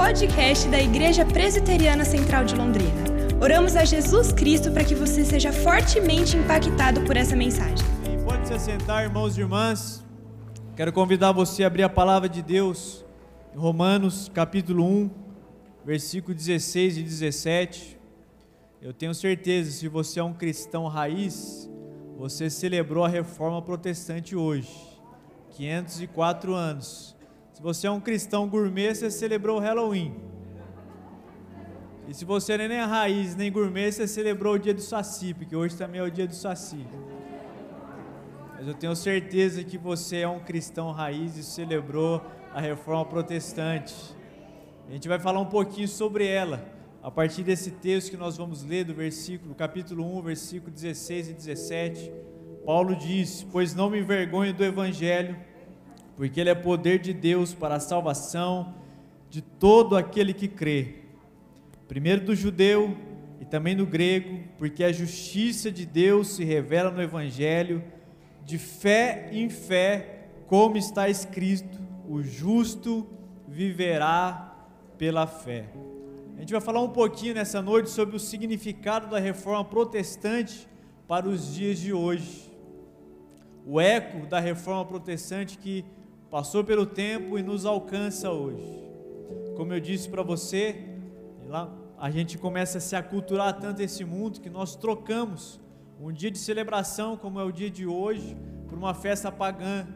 podcast da Igreja Presbiteriana Central de Londrina. Oramos a Jesus Cristo para que você seja fortemente impactado por essa mensagem. E pode se assentar, irmãos e irmãs. Quero convidar você a abrir a palavra de Deus em Romanos, capítulo 1, versículo 16 e 17. Eu tenho certeza, se você é um cristão raiz, você celebrou a reforma protestante hoje, 504 anos. Se você é um cristão gourmet, você celebrou o Halloween. E se você é nem raiz nem gourmet, você celebrou o dia do Saci, porque hoje também é o dia do Saci. Mas eu tenho certeza que você é um cristão raiz e celebrou a reforma protestante. A gente vai falar um pouquinho sobre ela, a partir desse texto que nós vamos ler do versículo, capítulo 1, versículo 16 e 17. Paulo diz: Pois não me envergonho do evangelho porque ele é poder de Deus para a salvação de todo aquele que crê, primeiro do judeu e também do grego, porque a justiça de Deus se revela no Evangelho, de fé em fé, como está escrito: o justo viverá pela fé. A gente vai falar um pouquinho nessa noite sobre o significado da reforma protestante para os dias de hoje. O eco da reforma protestante que passou pelo tempo e nos alcança hoje. Como eu disse para você, lá a gente começa a se aculturar tanto esse mundo que nós trocamos um dia de celebração, como é o dia de hoje, por uma festa pagã.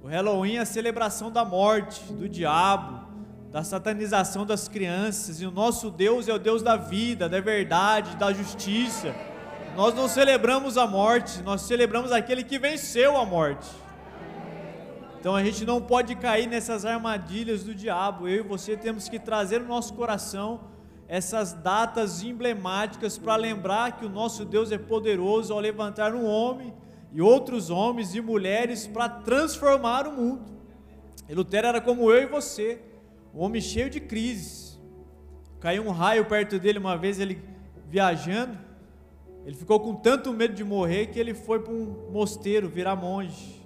O Halloween é a celebração da morte, do diabo, da satanização das crianças, e o nosso Deus é o Deus da vida, da verdade, da justiça. Nós não celebramos a morte, nós celebramos aquele que venceu a morte. Então a gente não pode cair nessas armadilhas do diabo. Eu e você temos que trazer no nosso coração essas datas emblemáticas para lembrar que o nosso Deus é poderoso ao levantar um homem e outros homens e mulheres para transformar o mundo. E Lutero era como eu e você, um homem cheio de crises. Caiu um raio perto dele uma vez, ele viajando. Ele ficou com tanto medo de morrer que ele foi para um mosteiro virar monge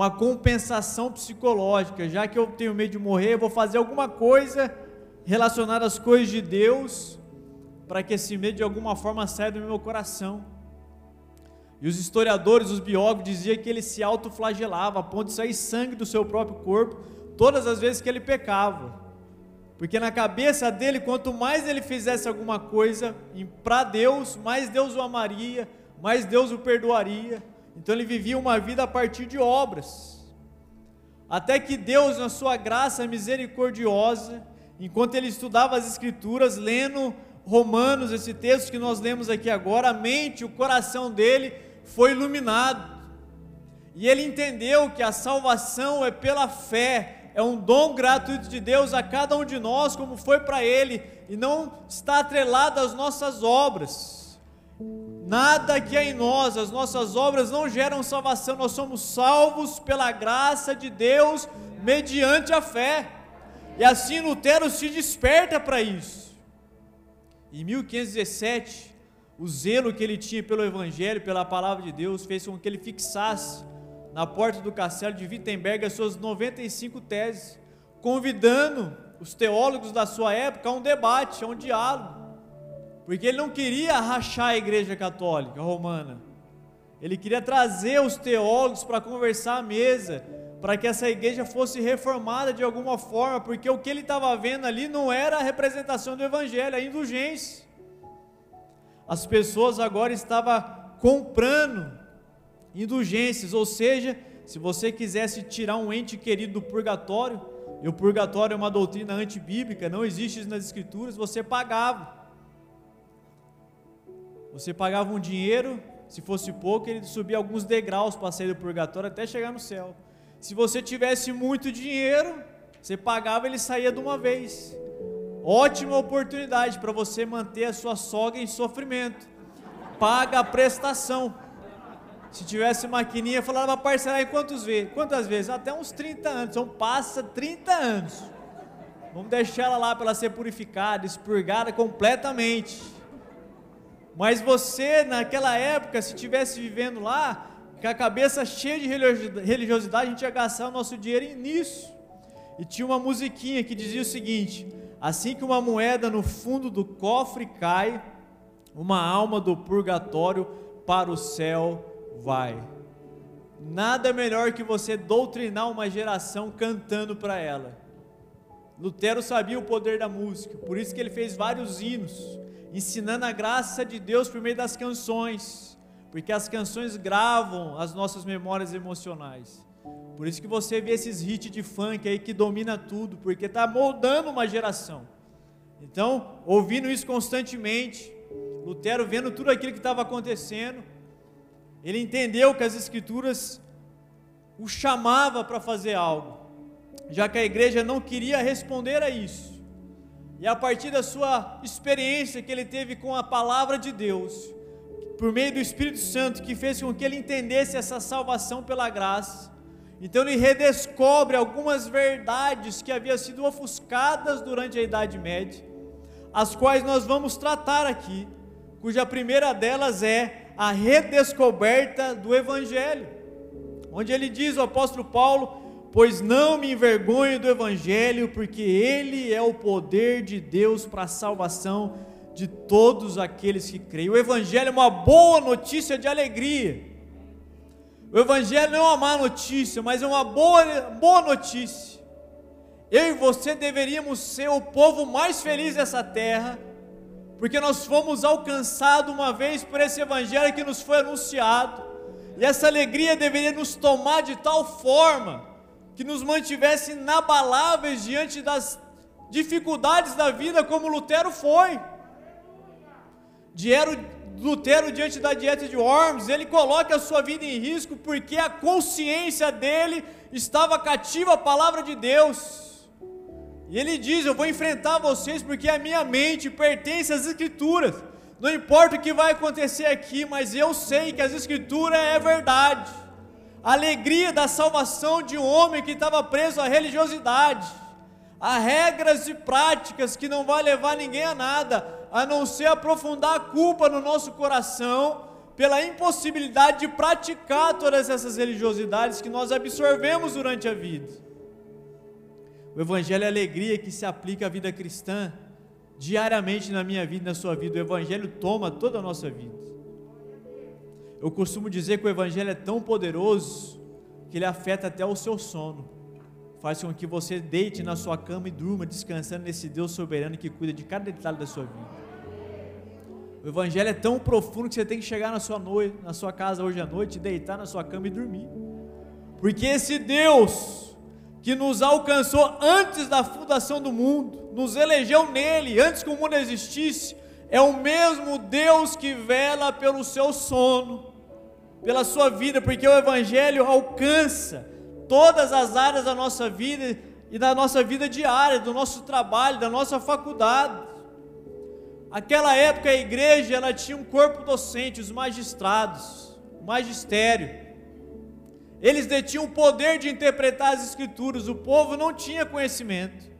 uma compensação psicológica, já que eu tenho medo de morrer, eu vou fazer alguma coisa relacionada às coisas de Deus, para que esse medo de alguma forma saia do meu coração. E os historiadores, os biólogos diziam que ele se autoflagelava a ponto de sair sangue do seu próprio corpo todas as vezes que ele pecava. Porque na cabeça dele, quanto mais ele fizesse alguma coisa para Deus, mais Deus o amaria, mais Deus o perdoaria. Então ele vivia uma vida a partir de obras. Até que Deus, na sua graça misericordiosa, enquanto ele estudava as Escrituras, lendo Romanos, esse texto que nós lemos aqui agora, a mente, o coração dele foi iluminado. E ele entendeu que a salvação é pela fé, é um dom gratuito de Deus a cada um de nós, como foi para ele, e não está atrelado às nossas obras. Nada que é em nós, as nossas obras não geram salvação, nós somos salvos pela graça de Deus mediante a fé. E assim Lutero se desperta para isso. Em 1517, o zelo que ele tinha pelo Evangelho, pela palavra de Deus, fez com que ele fixasse na porta do castelo de Wittenberg as suas 95 teses, convidando os teólogos da sua época a um debate, a um diálogo porque ele não queria rachar a igreja católica romana. Ele queria trazer os teólogos para conversar à mesa, para que essa igreja fosse reformada de alguma forma, porque o que ele estava vendo ali não era a representação do evangelho, a indulgência. As pessoas agora estavam comprando indulgências, ou seja, se você quisesse tirar um ente querido do purgatório, e o purgatório é uma doutrina antibíblica, não existe nas escrituras, você pagava. Você pagava um dinheiro, se fosse pouco, ele subia alguns degraus para sair do purgatório até chegar no céu. Se você tivesse muito dinheiro, você pagava, ele saía de uma vez. Ótima oportunidade para você manter a sua sogra em sofrimento. Paga a prestação. Se tivesse maquininha, falava parcelar em quantos vezes? Quantas vezes? Até uns 30 anos. Então passa 30 anos. Vamos deixar ela lá para ela ser purificada, expurgada completamente. Mas você, naquela época, se tivesse vivendo lá, com a cabeça cheia de religiosidade, a gente ia gastar o nosso dinheiro nisso. e tinha uma musiquinha que dizia o seguinte: Assim que uma moeda no fundo do cofre cai, uma alma do purgatório para o céu vai. Nada melhor que você doutrinar uma geração cantando para ela. Lutero sabia o poder da música, por isso que ele fez vários hinos, ensinando a graça de Deus por meio das canções, porque as canções gravam as nossas memórias emocionais. Por isso que você vê esses hits de funk aí que domina tudo, porque está moldando uma geração. Então, ouvindo isso constantemente, Lutero vendo tudo aquilo que estava acontecendo, ele entendeu que as escrituras o chamava para fazer algo, já que a igreja não queria responder a isso. E a partir da sua experiência que ele teve com a palavra de Deus, por meio do Espírito Santo, que fez com que ele entendesse essa salvação pela graça, então ele redescobre algumas verdades que haviam sido ofuscadas durante a Idade Média, as quais nós vamos tratar aqui, cuja primeira delas é a redescoberta do Evangelho, onde ele diz, o apóstolo Paulo, pois não me envergonho do Evangelho, porque ele é o poder de Deus para a salvação de todos aqueles que creem. O Evangelho é uma boa notícia de alegria o Evangelho não é uma má notícia, mas é uma boa, boa notícia. Eu e você deveríamos ser o povo mais feliz dessa terra, porque nós fomos alcançados uma vez por esse Evangelho que nos foi anunciado, e essa alegria deveria nos tomar de tal forma que nos mantivesse inabaláveis diante das dificuldades da vida, como Lutero foi. Diero, Lutero, diante da dieta de Worms, ele coloca a sua vida em risco porque a consciência dele estava cativa à palavra de Deus. E ele diz: Eu vou enfrentar vocês porque a minha mente pertence às Escrituras. Não importa o que vai acontecer aqui, mas eu sei que as Escrituras é verdade. A alegria da salvação de um homem que estava preso à religiosidade, a regras e práticas que não vai levar ninguém a nada a não ser aprofundar a culpa no nosso coração pela impossibilidade de praticar todas essas religiosidades que nós absorvemos durante a vida. O Evangelho é alegria que se aplica à vida cristã diariamente na minha vida e na sua vida. O Evangelho toma toda a nossa vida. Eu costumo dizer que o Evangelho é tão poderoso que ele afeta até o seu sono. Faz com que você deite na sua cama e durma descansando nesse Deus soberano que cuida de cada detalhe da sua vida. O evangelho é tão profundo que você tem que chegar na sua noite, na sua casa hoje à noite, deitar na sua cama e dormir. Porque esse Deus que nos alcançou antes da fundação do mundo, nos elegeu nele antes que o mundo existisse, é o mesmo Deus que vela pelo seu sono, pela sua vida, porque o evangelho alcança todas as áreas da nossa vida e da nossa vida diária, do nosso trabalho, da nossa faculdade. Aquela época a igreja ela tinha um corpo docente, os magistrados, o magistério. Eles detinham o poder de interpretar as escrituras, o povo não tinha conhecimento.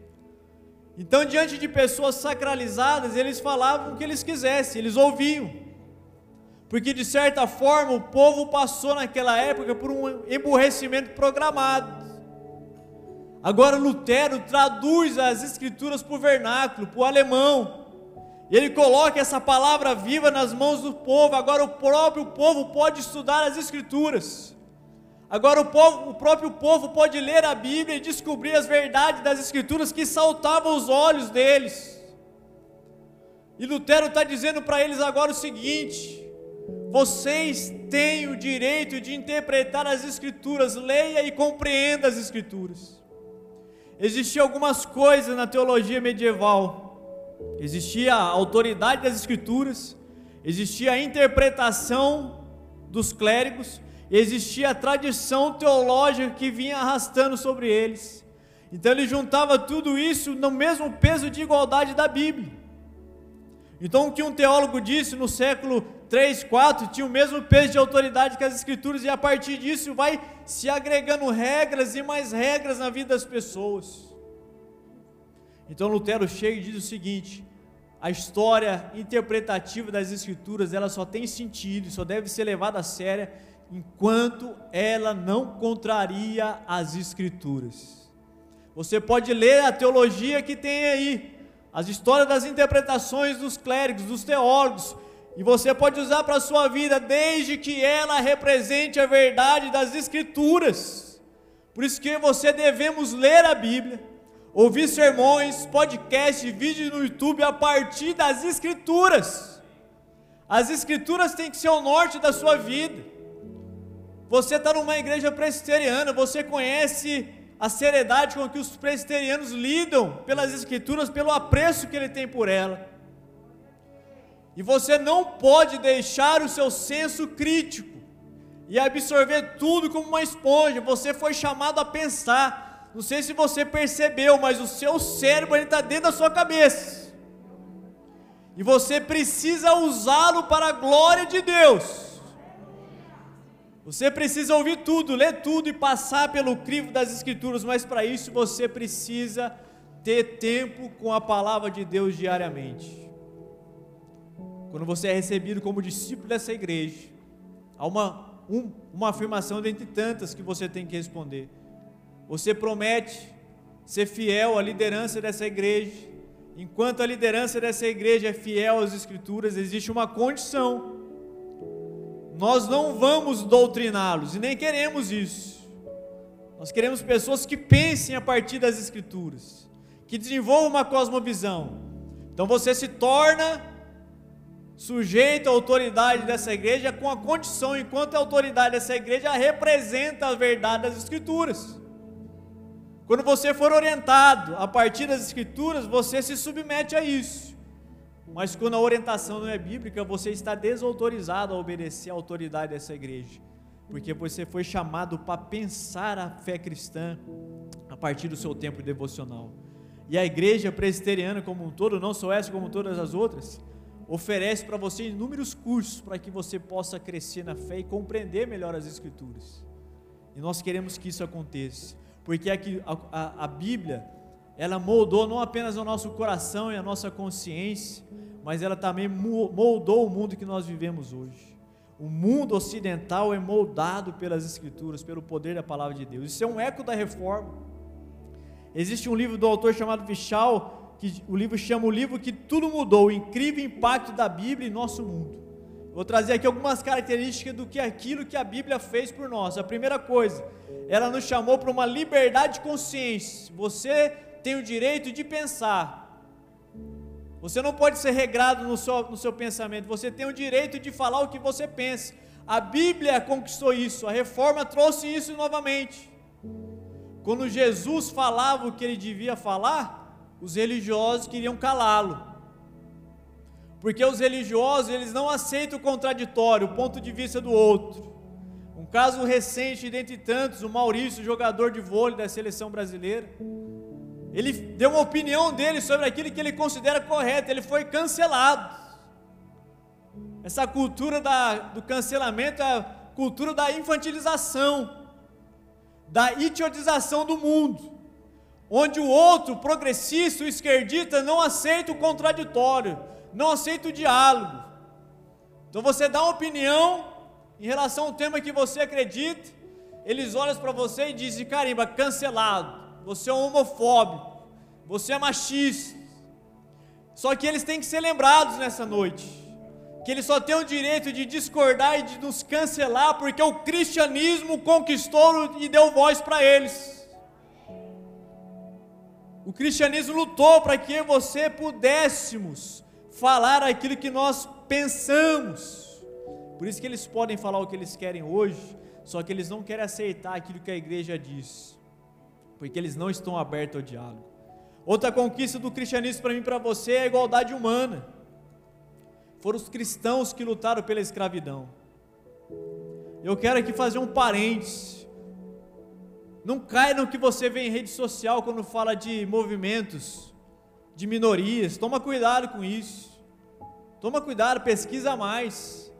Então, diante de pessoas sacralizadas, eles falavam o que eles quisessem, eles ouviam. Porque de certa forma o povo passou naquela época por um emburrecimento programado. Agora Lutero traduz as escrituras para o vernáculo, para o alemão. E ele coloca essa palavra viva nas mãos do povo. Agora o próprio povo pode estudar as Escrituras. Agora o, povo, o próprio povo pode ler a Bíblia e descobrir as verdades das Escrituras que saltavam os olhos deles. E Lutero está dizendo para eles agora o seguinte: vocês têm o direito de interpretar as Escrituras, leia e compreenda as Escrituras. Existiam algumas coisas na teologia medieval Existia a autoridade das escrituras, existia a interpretação dos clérigos, existia a tradição teológica que vinha arrastando sobre eles. Então ele juntava tudo isso no mesmo peso de igualdade da Bíblia. Então o que um teólogo disse no século 3, 4 tinha o mesmo peso de autoridade que as escrituras, e a partir disso vai se agregando regras e mais regras na vida das pessoas. Então Lutero chega e diz o seguinte: a história interpretativa das escrituras, ela só tem sentido, só deve ser levada a sério enquanto ela não contraria as escrituras. Você pode ler a teologia que tem aí, as histórias das interpretações dos clérigos, dos teólogos, e você pode usar para a sua vida desde que ela represente a verdade das Escrituras. Por isso que você devemos ler a Bíblia, ouvir sermões, podcasts, vídeos no YouTube a partir das Escrituras. As Escrituras têm que ser o norte da sua vida. Você está numa igreja presbiteriana, você conhece a seriedade com que os presbiterianos lidam pelas Escrituras, pelo apreço que ele tem por ela. E você não pode deixar o seu senso crítico e absorver tudo como uma esponja. Você foi chamado a pensar. Não sei se você percebeu, mas o seu cérebro está dentro da sua cabeça. E você precisa usá-lo para a glória de Deus. Você precisa ouvir tudo, ler tudo e passar pelo crivo das Escrituras, mas para isso você precisa ter tempo com a palavra de Deus diariamente. Quando você é recebido como discípulo dessa igreja, há uma, um, uma afirmação dentre tantas que você tem que responder. Você promete ser fiel à liderança dessa igreja. Enquanto a liderança dessa igreja é fiel às Escrituras, existe uma condição. Nós não vamos doutriná-los e nem queremos isso. Nós queremos pessoas que pensem a partir das Escrituras, que desenvolvam uma cosmovisão. Então você se torna sujeito à autoridade dessa igreja com a condição, enquanto a autoridade dessa igreja representa a verdade das Escrituras. Quando você for orientado a partir das Escrituras, você se submete a isso. Mas quando a orientação não é bíblica, você está desautorizado a obedecer à autoridade dessa igreja, porque você foi chamado para pensar a fé cristã a partir do seu tempo devocional. E a igreja presbiteriana como um todo, não só essa como todas as outras, oferece para você inúmeros cursos para que você possa crescer na fé e compreender melhor as Escrituras. E nós queremos que isso aconteça, porque aqui, a, a, a Bíblia, ela moldou não apenas o nosso coração e a nossa consciência, mas ela também moldou o mundo que nós vivemos hoje. O mundo ocidental é moldado pelas Escrituras, pelo poder da palavra de Deus. Isso é um eco da reforma. Existe um livro do autor chamado Vichal, que o livro chama o livro que tudo mudou, o incrível impacto da Bíblia em nosso mundo. Vou trazer aqui algumas características do que aquilo que a Bíblia fez por nós. A primeira coisa, ela nos chamou para uma liberdade de consciência. Você tem o direito de pensar. Você não pode ser regrado no seu, no seu pensamento. Você tem o direito de falar o que você pensa. A Bíblia conquistou isso. A reforma trouxe isso novamente. Quando Jesus falava o que ele devia falar, os religiosos queriam calá-lo. Porque os religiosos, eles não aceitam o contraditório, o ponto de vista do outro. Um caso recente, dentre tantos, o Maurício, jogador de vôlei da seleção brasileira, ele deu uma opinião dele sobre aquilo que ele considera correto, ele foi cancelado. Essa cultura da, do cancelamento é a cultura da infantilização, da idiotização do mundo onde o outro, progressista, o esquerdista, não aceita o contraditório, não aceita o diálogo. Então você dá uma opinião em relação ao tema que você acredita, eles olham para você e dizem: carimba, cancelado, você é homofóbico, você é machista. Só que eles têm que ser lembrados nessa noite, que eles só têm o direito de discordar e de nos cancelar, porque o cristianismo conquistou e deu voz para eles. O cristianismo lutou para que você pudéssemos falar aquilo que nós pensamos. Por isso que eles podem falar o que eles querem hoje, só que eles não querem aceitar aquilo que a igreja diz, porque eles não estão abertos ao diálogo. Outra conquista do cristianismo para mim e para você é a igualdade humana. Foram os cristãos que lutaram pela escravidão. Eu quero aqui fazer um parênteses não caia no que você vê em rede social quando fala de movimentos, de minorias. Toma cuidado com isso. Toma cuidado, pesquisa mais.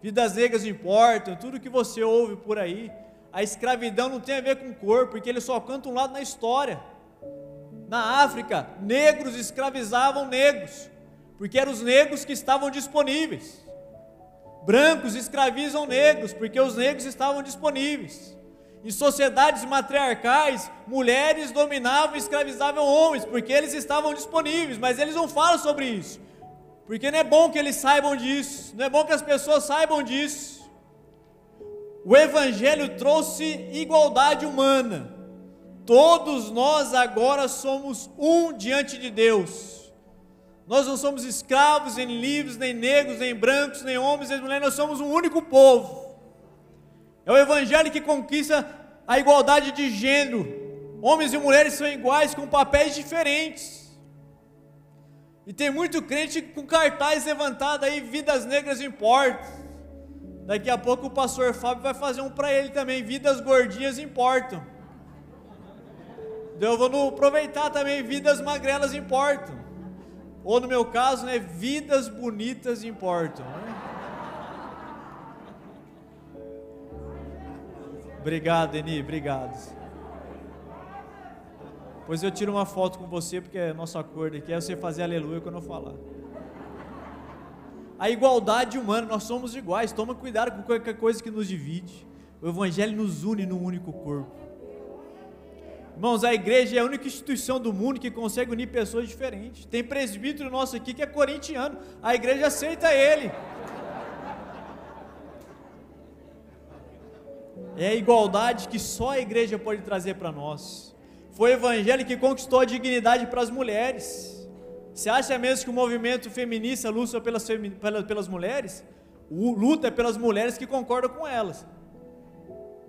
Vidas negras importam, tudo que você ouve por aí. A escravidão não tem a ver com o corpo, porque ele só canta um lado na história. Na África, negros escravizavam negros, porque eram os negros que estavam disponíveis. Brancos escravizam negros, porque os negros estavam disponíveis. Em sociedades matriarcais, mulheres dominavam e escravizavam homens, porque eles estavam disponíveis, mas eles não falam sobre isso. Porque não é bom que eles saibam disso, não é bom que as pessoas saibam disso. O Evangelho trouxe igualdade humana. Todos nós agora somos um diante de Deus. Nós não somos escravos, nem livres, nem negros, nem brancos, nem homens, nem mulheres, nós somos um único povo. É o Evangelho que conquista a igualdade de gênero. Homens e mulheres são iguais com papéis diferentes. E tem muito crente com cartaz levantado aí, vidas negras importam. Daqui a pouco o pastor Fábio vai fazer um para ele também, vidas gordinhas importam. Eu vou aproveitar também, vidas magrelas importam. Ou no meu caso, né, vidas bonitas importam. Obrigado, Eni, obrigado. Pois eu tiro uma foto com você, porque é nosso acordo aqui, é você fazer aleluia quando eu falar. A igualdade humana, nós somos iguais, toma cuidado com qualquer coisa que nos divide. O Evangelho nos une num único corpo. Irmãos, a igreja é a única instituição do mundo que consegue unir pessoas diferentes. Tem presbítero nosso aqui que é corintiano, a igreja aceita ele. É a igualdade que só a igreja pode trazer para nós. Foi o evangelho que conquistou a dignidade para as mulheres. Você acha mesmo que o movimento feminista luta pelas, pelas mulheres? Luta é pelas mulheres que concordam com elas.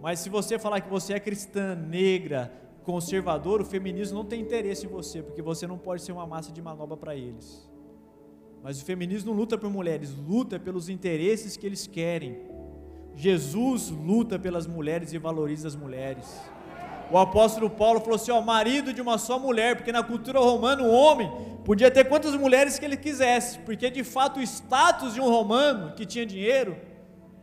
Mas se você falar que você é cristã, negra, conservador, o feminismo não tem interesse em você, porque você não pode ser uma massa de manobra para eles. Mas o feminismo não luta por mulheres, luta pelos interesses que eles querem. Jesus luta pelas mulheres e valoriza as mulheres. O apóstolo Paulo falou assim: ó, marido de uma só mulher, porque na cultura romana o homem podia ter quantas mulheres que ele quisesse, porque de fato o status de um romano que tinha dinheiro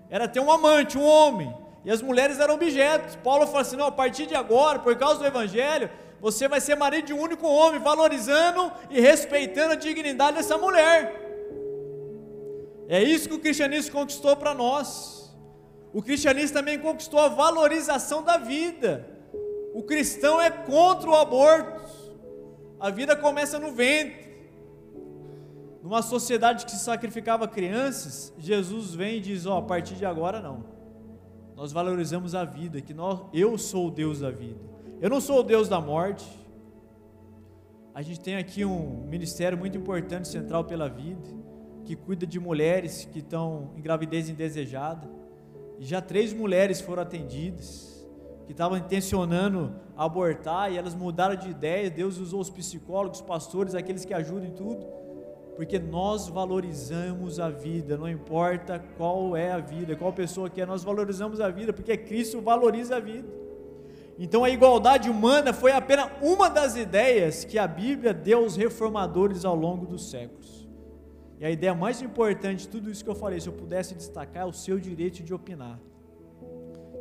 era ter um amante, um homem, e as mulheres eram objetos. Paulo falou assim: não, a partir de agora, por causa do evangelho, você vai ser marido de um único homem, valorizando e respeitando a dignidade dessa mulher. É isso que o cristianismo conquistou para nós. O cristianismo também conquistou a valorização da vida. O cristão é contra o aborto. A vida começa no ventre. Numa sociedade que sacrificava crianças, Jesus vem e diz: Ó, oh, a partir de agora não. Nós valorizamos a vida, que nós, eu sou o Deus da vida. Eu não sou o Deus da morte. A gente tem aqui um ministério muito importante, Central pela Vida, que cuida de mulheres que estão em gravidez indesejada. E já três mulheres foram atendidas, que estavam intencionando abortar, e elas mudaram de ideia. Deus usou os psicólogos, os pastores, aqueles que ajudam em tudo, porque nós valorizamos a vida, não importa qual é a vida, qual pessoa que é, nós valorizamos a vida, porque Cristo valoriza a vida. Então a igualdade humana foi apenas uma das ideias que a Bíblia deu aos reformadores ao longo dos séculos. E a ideia mais importante de tudo isso que eu falei, se eu pudesse destacar, é o seu direito de opinar.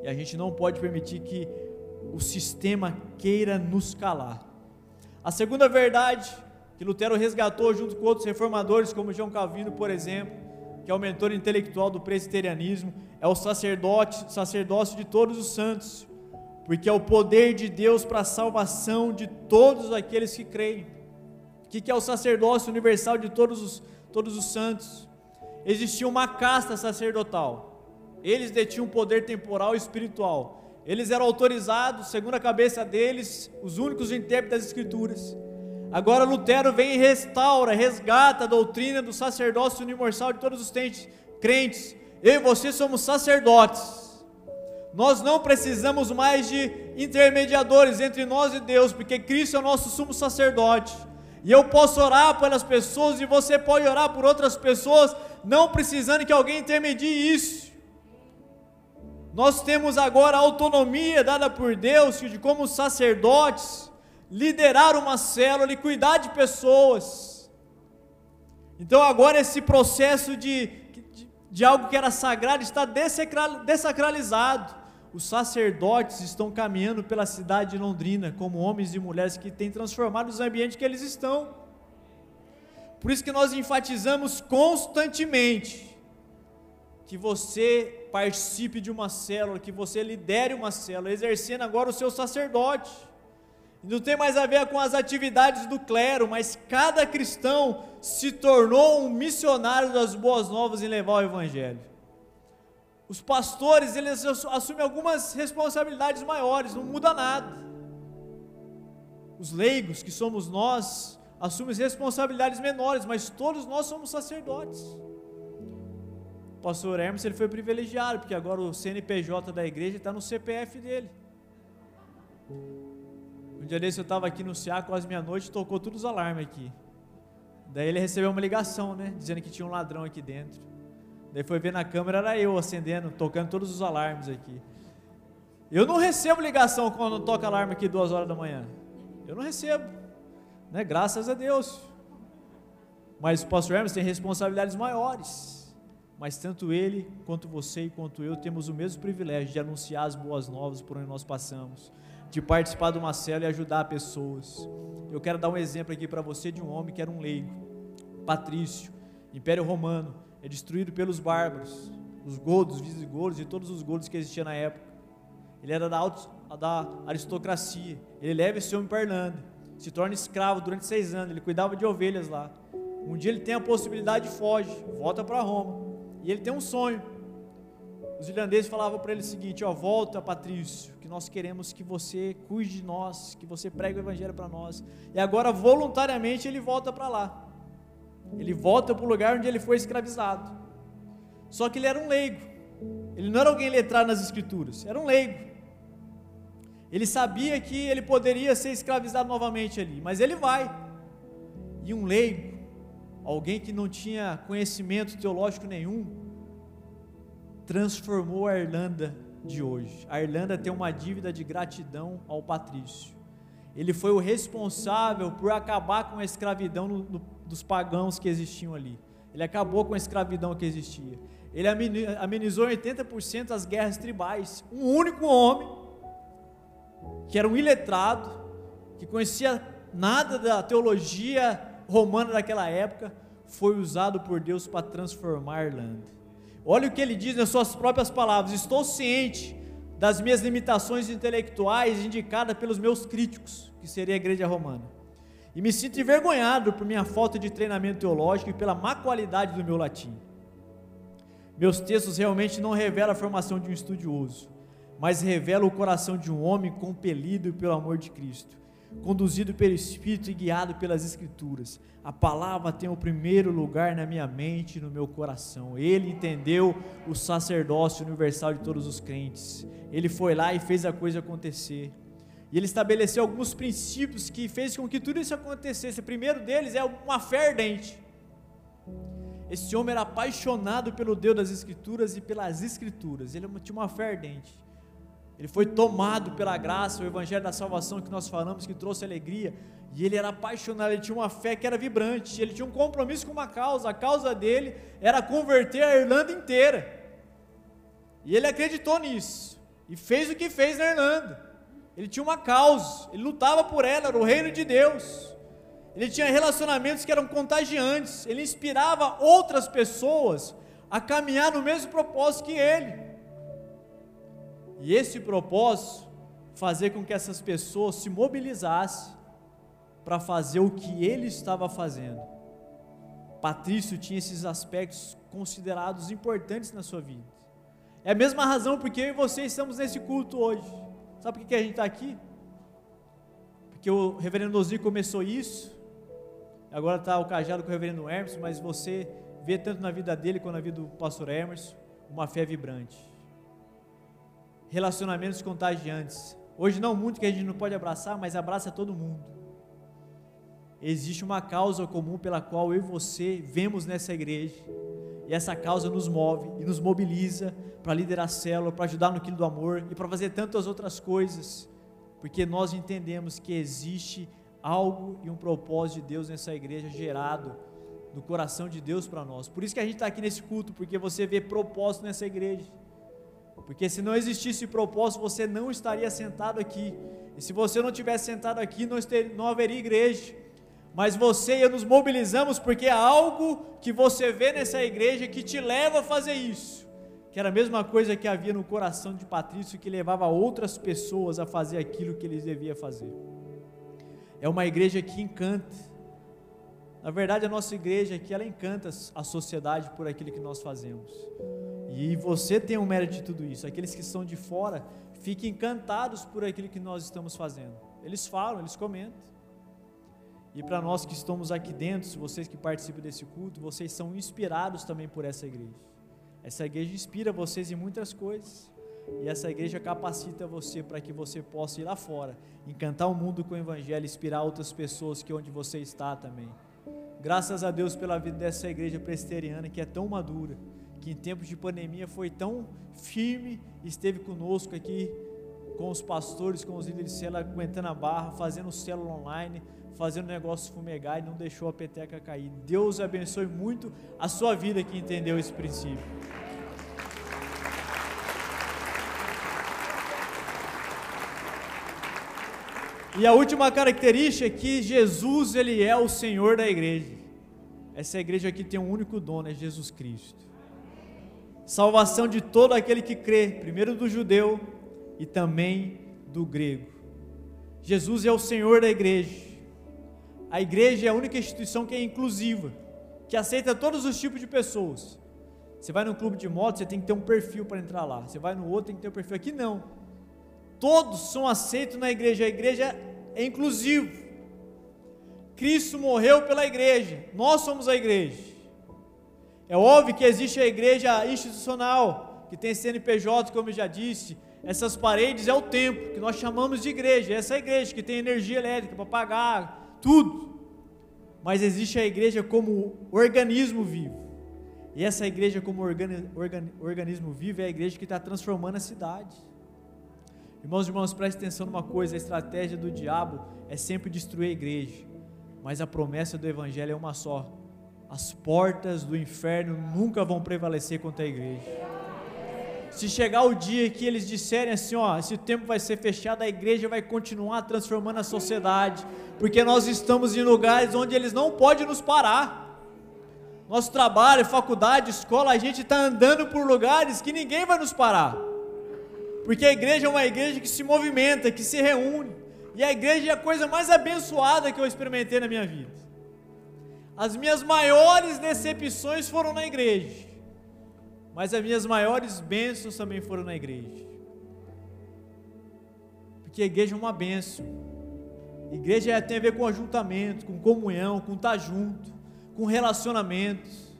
E a gente não pode permitir que o sistema queira nos calar. A segunda verdade que Lutero resgatou junto com outros reformadores, como João Calvino, por exemplo, que é o mentor intelectual do presbiterianismo, é o sacerdote, sacerdócio de todos os santos, porque é o poder de Deus para a salvação de todos aqueles que creem. O que é o sacerdócio universal de todos os todos os santos, existia uma casta sacerdotal. Eles detinham poder temporal e espiritual. Eles eram autorizados, segundo a cabeça deles, os únicos intérpretes das Escrituras. Agora Lutero vem e restaura, resgata a doutrina do sacerdócio universal de todos os crentes. Eu e você somos sacerdotes. Nós não precisamos mais de intermediadores entre nós e Deus, porque Cristo é o nosso sumo sacerdote. E eu posso orar pelas pessoas e você pode orar por outras pessoas, não precisando que alguém intermedie isso. Nós temos agora a autonomia dada por Deus de como sacerdotes liderar uma célula e cuidar de pessoas. Então agora esse processo de, de, de algo que era sagrado está desacralizado os sacerdotes estão caminhando pela cidade de Londrina como homens e mulheres que têm transformado os ambientes que eles estão. Por isso que nós enfatizamos constantemente que você participe de uma célula, que você lidere uma célula, exercendo agora o seu sacerdote. Não tem mais a ver com as atividades do clero, mas cada cristão se tornou um missionário das boas novas em levar o evangelho. Os pastores, eles assumem algumas responsabilidades maiores, não muda nada. Os leigos, que somos nós, assumem responsabilidades menores, mas todos nós somos sacerdotes. O pastor Hermes ele foi privilegiado, porque agora o CNPJ da igreja está no CPF dele. Um dia desse eu estava aqui no CA, quase meia-noite, tocou todos os alarmes aqui. Daí ele recebeu uma ligação, né? Dizendo que tinha um ladrão aqui dentro. Daí foi ver na câmera, era eu acendendo, tocando todos os alarmes aqui. Eu não recebo ligação quando toca alarme aqui duas horas da manhã. Eu não recebo. Né? Graças a Deus. Mas o pastor Hermes tem responsabilidades maiores. Mas tanto ele, quanto você e quanto eu temos o mesmo privilégio de anunciar as boas novas por onde nós passamos, de participar de uma célula e ajudar pessoas. Eu quero dar um exemplo aqui para você de um homem que era um leigo, Patrício, Império Romano, é destruído pelos bárbaros, os godos, visigodos e todos os godos que existiam na época. Ele era da, da aristocracia. Ele leva esse homem para Irlanda, se torna escravo durante seis anos. Ele cuidava de ovelhas lá. Um dia ele tem a possibilidade de foge, volta para Roma. E ele tem um sonho. Os irlandeses falavam para ele o seguinte: ó, volta, Patrício, que nós queremos que você cuide de nós, que você pregue o evangelho para nós. E agora, voluntariamente, ele volta para lá. Ele volta para o lugar onde ele foi escravizado. Só que ele era um leigo. Ele não era alguém letrado nas escrituras, era um leigo. Ele sabia que ele poderia ser escravizado novamente ali, mas ele vai. E um leigo, alguém que não tinha conhecimento teológico nenhum, transformou a Irlanda de hoje. A Irlanda tem uma dívida de gratidão ao Patrício. Ele foi o responsável por acabar com a escravidão no, no, dos pagãos que existiam ali. Ele acabou com a escravidão que existia. Ele amenizou 80% as guerras tribais. Um único homem, que era um iletrado, que conhecia nada da teologia romana daquela época, foi usado por Deus para transformar a Irlanda. Olha o que ele diz nas suas próprias palavras: Estou ciente das minhas limitações intelectuais indicadas pelos meus críticos, que seria a igreja romana. E me sinto envergonhado por minha falta de treinamento teológico e pela má qualidade do meu latim. Meus textos realmente não revelam a formação de um estudioso, mas revelam o coração de um homem compelido pelo amor de Cristo conduzido pelo Espírito e guiado pelas Escrituras. A palavra tem o primeiro lugar na minha mente e no meu coração. Ele entendeu o sacerdócio universal de todos os crentes. Ele foi lá e fez a coisa acontecer. Ele estabeleceu alguns princípios que fez com que tudo isso acontecesse. O primeiro deles é uma fé ardente. Esse homem era apaixonado pelo Deus das Escrituras e pelas Escrituras. Ele tinha uma fé ardente. Ele foi tomado pela graça, o evangelho da salvação que nós falamos, que trouxe alegria. E ele era apaixonado, ele tinha uma fé que era vibrante, ele tinha um compromisso com uma causa. A causa dele era converter a Irlanda inteira. E ele acreditou nisso. E fez o que fez na Irlanda. Ele tinha uma causa, ele lutava por ela, era o reino de Deus. Ele tinha relacionamentos que eram contagiantes, ele inspirava outras pessoas a caminhar no mesmo propósito que ele. E esse propósito, fazer com que essas pessoas se mobilizassem para fazer o que ele estava fazendo. Patrício tinha esses aspectos considerados importantes na sua vida. É a mesma razão porque eu e você estamos nesse culto hoje. Sabe por que a gente está aqui? Porque o reverendo Ozir começou isso, agora está o cajado com o reverendo Emerson, mas você vê tanto na vida dele quanto na vida do pastor Emerson uma fé vibrante relacionamentos contagiantes. Hoje não muito que a gente não pode abraçar, mas abraça todo mundo. Existe uma causa comum pela qual eu e você vemos nessa igreja. E essa causa nos move e nos mobiliza para liderar a célula, para ajudar no quilo do amor e para fazer tantas outras coisas. Porque nós entendemos que existe algo e um propósito de Deus nessa igreja gerado no coração de Deus para nós. Por isso que a gente está aqui nesse culto, porque você vê propósito nessa igreja. Porque se não existisse propósito, você não estaria sentado aqui. E se você não tivesse sentado aqui, não, não haveria igreja. Mas você e eu nos mobilizamos porque há algo que você vê nessa igreja que te leva a fazer isso. que era a mesma coisa que havia no coração de Patrício que levava outras pessoas a fazer aquilo que eles deviam fazer. É uma igreja que encanta. Na verdade, a nossa igreja aqui, ela encanta a sociedade por aquilo que nós fazemos. E você tem um mérito de tudo isso. Aqueles que estão de fora, fiquem encantados por aquilo que nós estamos fazendo. Eles falam, eles comentam. E para nós que estamos aqui dentro, vocês que participam desse culto, vocês são inspirados também por essa igreja. Essa igreja inspira vocês em muitas coisas. E essa igreja capacita você para que você possa ir lá fora, encantar o mundo com o evangelho, inspirar outras pessoas que onde você está também. Graças a Deus pela vida dessa igreja presbiteriana que é tão madura, que em tempos de pandemia foi tão firme, esteve conosco aqui com os pastores, com os líderes de célula, aguentando a barra, fazendo célula online, fazendo negócio fumegar e não deixou a peteca cair. Deus abençoe muito a sua vida que entendeu esse princípio. E a última característica é que Jesus ele é o Senhor da igreja. Essa igreja aqui tem um único dono, é Jesus Cristo. Salvação de todo aquele que crê, primeiro do judeu e também do grego. Jesus é o Senhor da igreja. A igreja é a única instituição que é inclusiva, que aceita todos os tipos de pessoas. Você vai no clube de moto, você tem que ter um perfil para entrar lá. Você vai no outro, tem que ter um perfil. Aqui não. Todos são aceitos na igreja. A igreja é inclusivo. Cristo morreu pela igreja. Nós somos a igreja. É óbvio que existe a igreja institucional, que tem CNPJ, como eu já disse. Essas paredes é o templo, que nós chamamos de igreja. Essa é a igreja que tem energia elétrica para pagar, tudo. Mas existe a igreja como organismo vivo. E essa igreja, como organi, organi, organismo vivo, é a igreja que está transformando a cidade. Irmãos e irmãos, preste atenção numa coisa: a estratégia do diabo é sempre destruir a igreja, mas a promessa do evangelho é uma só: as portas do inferno nunca vão prevalecer contra a igreja. Se chegar o dia que eles disserem assim, ó, esse tempo vai ser fechado, a igreja vai continuar transformando a sociedade, porque nós estamos em lugares onde eles não podem nos parar. Nosso trabalho, faculdade, escola, a gente está andando por lugares que ninguém vai nos parar. Porque a igreja é uma igreja que se movimenta, que se reúne. E a igreja é a coisa mais abençoada que eu experimentei na minha vida. As minhas maiores decepções foram na igreja. Mas as minhas maiores bênçãos também foram na igreja. Porque a igreja é uma bênção. Igreja tem a ver com ajuntamento, com comunhão, com estar junto, com relacionamentos.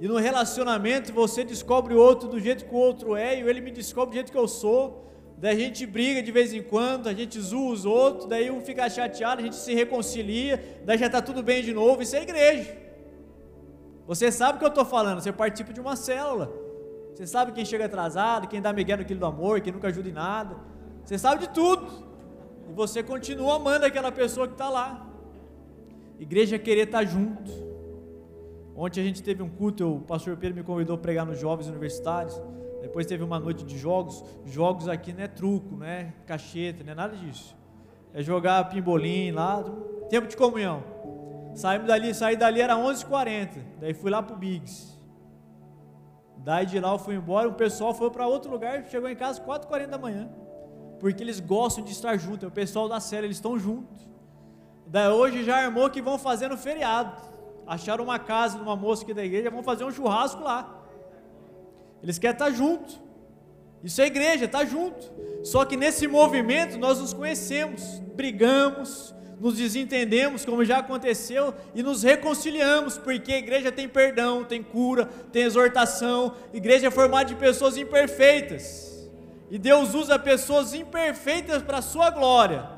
E no relacionamento você descobre o outro do jeito que o outro é, e ele me descobre do jeito que eu sou. Daí a gente briga de vez em quando, a gente zoa os outros, daí um fica chateado, a gente se reconcilia, daí já está tudo bem de novo. Isso é igreja. Você sabe o que eu estou falando, você participa de uma célula. Você sabe quem chega atrasado, quem dá migué no quilo do amor, quem nunca ajuda em nada. Você sabe de tudo. E você continua amando aquela pessoa que está lá. Igreja é querer estar tá junto. Ontem a gente teve um culto, o pastor Pedro me convidou a pregar nos jovens universitários. Depois teve uma noite de jogos. Jogos aqui não é truco, não é cacheta, não é nada disso. É jogar pimbolim lá, tempo de comunhão. Saímos dali, saí dali era 11h40. Daí fui lá pro Biggs. Daí de lá eu fui embora, o pessoal foi para outro lugar, chegou em casa 4h40 da manhã. Porque eles gostam de estar juntos, é o pessoal da série, eles estão juntos. Daí hoje já armou que vão fazer no feriado acharam uma casa de uma moça aqui da igreja, vão fazer um churrasco lá. Eles querem estar junto. Isso é igreja, está junto. Só que nesse movimento nós nos conhecemos, brigamos, nos desentendemos, como já aconteceu, e nos reconciliamos, porque a igreja tem perdão, tem cura, tem exortação. A igreja é formada de pessoas imperfeitas. E Deus usa pessoas imperfeitas para a sua glória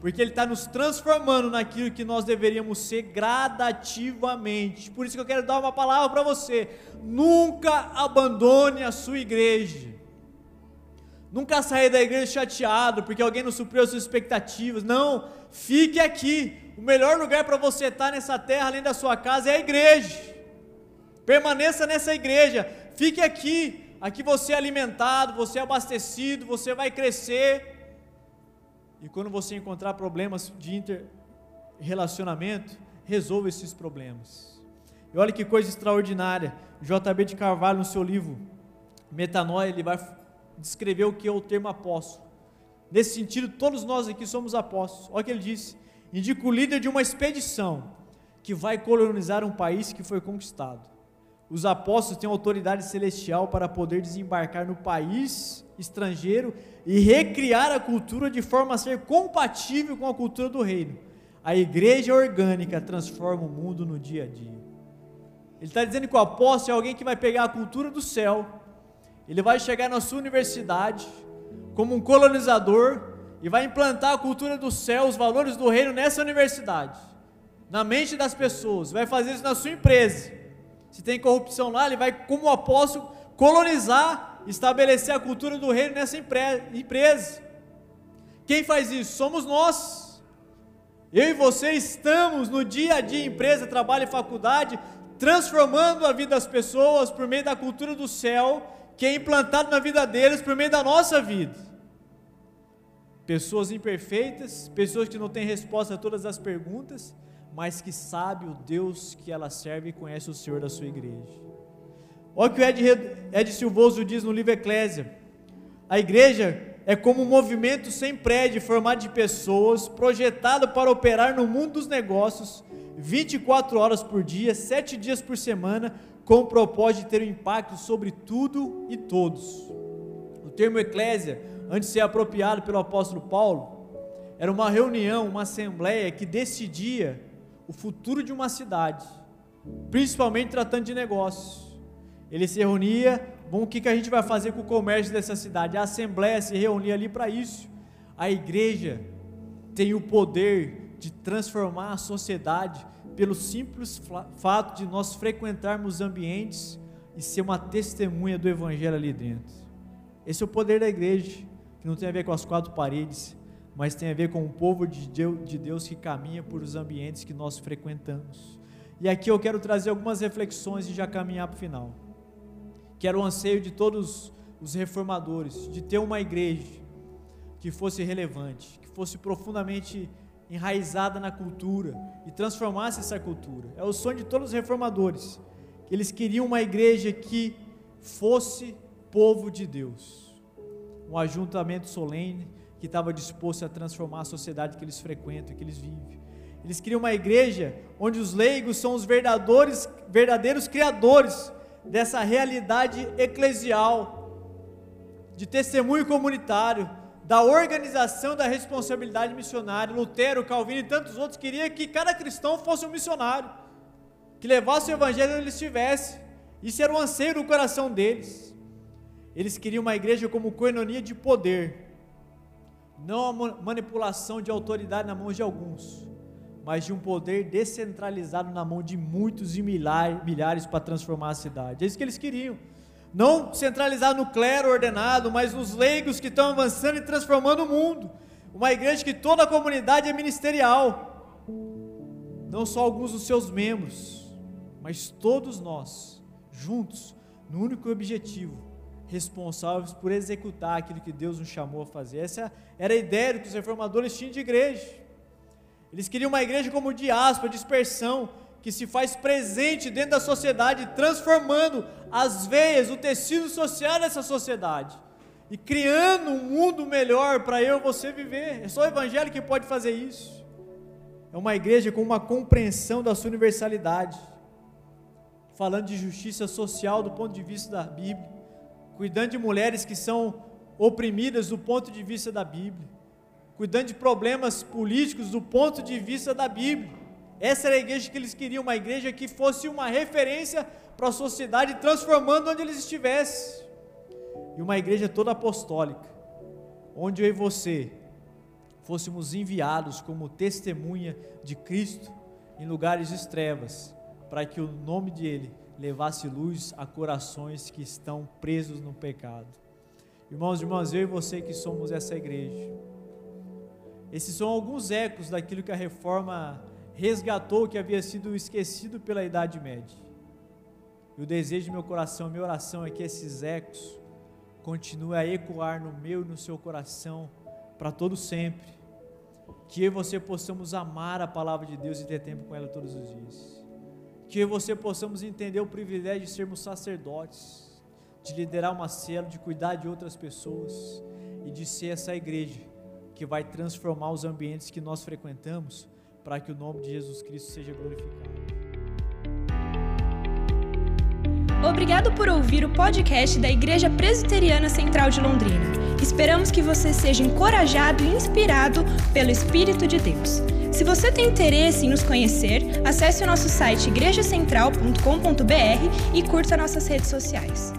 porque Ele está nos transformando naquilo que nós deveríamos ser gradativamente. Por isso que eu quero dar uma palavra para você: nunca abandone a sua igreja. Nunca saia da igreja chateado porque alguém não supriu as suas expectativas. Não, fique aqui. O melhor lugar para você estar nessa terra, além da sua casa, é a igreja. Permaneça nessa igreja. Fique aqui. Aqui você é alimentado, você é abastecido, você vai crescer e quando você encontrar problemas de interrelacionamento, resolva esses problemas. E olha que coisa extraordinária. JB de Carvalho, no seu livro metanoia, ele vai descrever o que é o termo apóstolo. Nesse sentido, todos nós aqui somos apóstolos. Olha o que ele disse: indica o líder de uma expedição que vai colonizar um país que foi conquistado. Os apóstolos têm autoridade celestial para poder desembarcar no país estrangeiro e recriar a cultura de forma a ser compatível com a cultura do reino. A igreja orgânica transforma o mundo no dia a dia. Ele está dizendo que o apóstolo é alguém que vai pegar a cultura do céu, ele vai chegar na sua universidade como um colonizador e vai implantar a cultura do céu, os valores do reino nessa universidade, na mente das pessoas, vai fazer isso na sua empresa. Se tem corrupção lá, ele vai, como apóstolo, colonizar, estabelecer a cultura do reino nessa empresa. Quem faz isso? Somos nós. Eu e você estamos no dia a dia, empresa, trabalho e faculdade, transformando a vida das pessoas por meio da cultura do céu, que é implantado na vida deles por meio da nossa vida. Pessoas imperfeitas, pessoas que não têm resposta a todas as perguntas, mas que sabe o Deus que ela serve e conhece o Senhor da sua igreja. Olha o que o Ed, Ed Silvoso diz no livro Eclésia. A igreja é como um movimento sem prédio, formado de pessoas, projetado para operar no mundo dos negócios, 24 horas por dia, 7 dias por semana, com o propósito de ter um impacto sobre tudo e todos. O termo eclésia, antes de ser apropriado pelo apóstolo Paulo, era uma reunião, uma assembleia que decidia o futuro de uma cidade, principalmente tratando de negócios. Ele se reunia, bom, o que, que a gente vai fazer com o comércio dessa cidade? A assembleia se reunia ali para isso. A igreja tem o poder de transformar a sociedade pelo simples fato de nós frequentarmos ambientes e ser uma testemunha do evangelho ali dentro. Esse é o poder da igreja, que não tem a ver com as quatro paredes, mas tem a ver com o povo de Deus que caminha por os ambientes que nós frequentamos. E aqui eu quero trazer algumas reflexões e já caminhar para o final. Que era o anseio de todos os reformadores, de ter uma igreja que fosse relevante, que fosse profundamente enraizada na cultura e transformasse essa cultura. É o sonho de todos os reformadores. Eles queriam uma igreja que fosse povo de Deus. Um ajuntamento solene, que estava disposto a transformar a sociedade que eles frequentam, que eles vivem. Eles queriam uma igreja onde os leigos são os verdadeiros, verdadeiros criadores dessa realidade eclesial, de testemunho comunitário, da organização da responsabilidade missionária. Lutero, Calvino e tantos outros queriam que cada cristão fosse um missionário, que levasse o evangelho onde ele estivesse. Isso era o anseio do coração deles. Eles queriam uma igreja como coenonia de poder, não a manipulação de autoridade na mão de alguns, mas de um poder descentralizado na mão de muitos e milhares para transformar a cidade. É isso que eles queriam. Não centralizar no clero ordenado, mas nos leigos que estão avançando e transformando o mundo. Uma igreja que toda a comunidade é ministerial. Não só alguns dos seus membros, mas todos nós, juntos, no único objetivo responsáveis por executar aquilo que Deus nos chamou a fazer. Essa era a ideia que os reformadores tinham de igreja. Eles queriam uma igreja como diáspora, dispersão, que se faz presente dentro da sociedade, transformando as veias, o tecido social dessa sociedade e criando um mundo melhor para eu e você viver. É só o Evangelho que pode fazer isso. É uma igreja com uma compreensão da sua universalidade, falando de justiça social do ponto de vista da Bíblia cuidando de mulheres que são oprimidas do ponto de vista da Bíblia, cuidando de problemas políticos do ponto de vista da Bíblia. Essa era a igreja que eles queriam, uma igreja que fosse uma referência para a sociedade, transformando onde eles estivessem. E uma igreja toda apostólica, onde eu e você fôssemos enviados como testemunha de Cristo em lugares de trevas, para que o nome dele levasse luz a corações que estão presos no pecado. Irmãos e irmãs, eu e você que somos essa igreja. Esses são alguns ecos daquilo que a reforma resgatou que havia sido esquecido pela Idade Média. E o desejo do meu coração, minha oração é que esses ecos continuem a ecoar no meu e no seu coração para todo sempre. Que eu e você possamos amar a palavra de Deus e ter tempo com ela todos os dias que eu e você possamos entender o privilégio de sermos sacerdotes, de liderar uma célula, de cuidar de outras pessoas e de ser essa igreja que vai transformar os ambientes que nós frequentamos para que o nome de Jesus Cristo seja glorificado. Obrigado por ouvir o podcast da Igreja Presbiteriana Central de Londrina. Esperamos que você seja encorajado e inspirado pelo Espírito de Deus. Se você tem interesse em nos conhecer, acesse o nosso site igrejacentral.com.br e curta nossas redes sociais.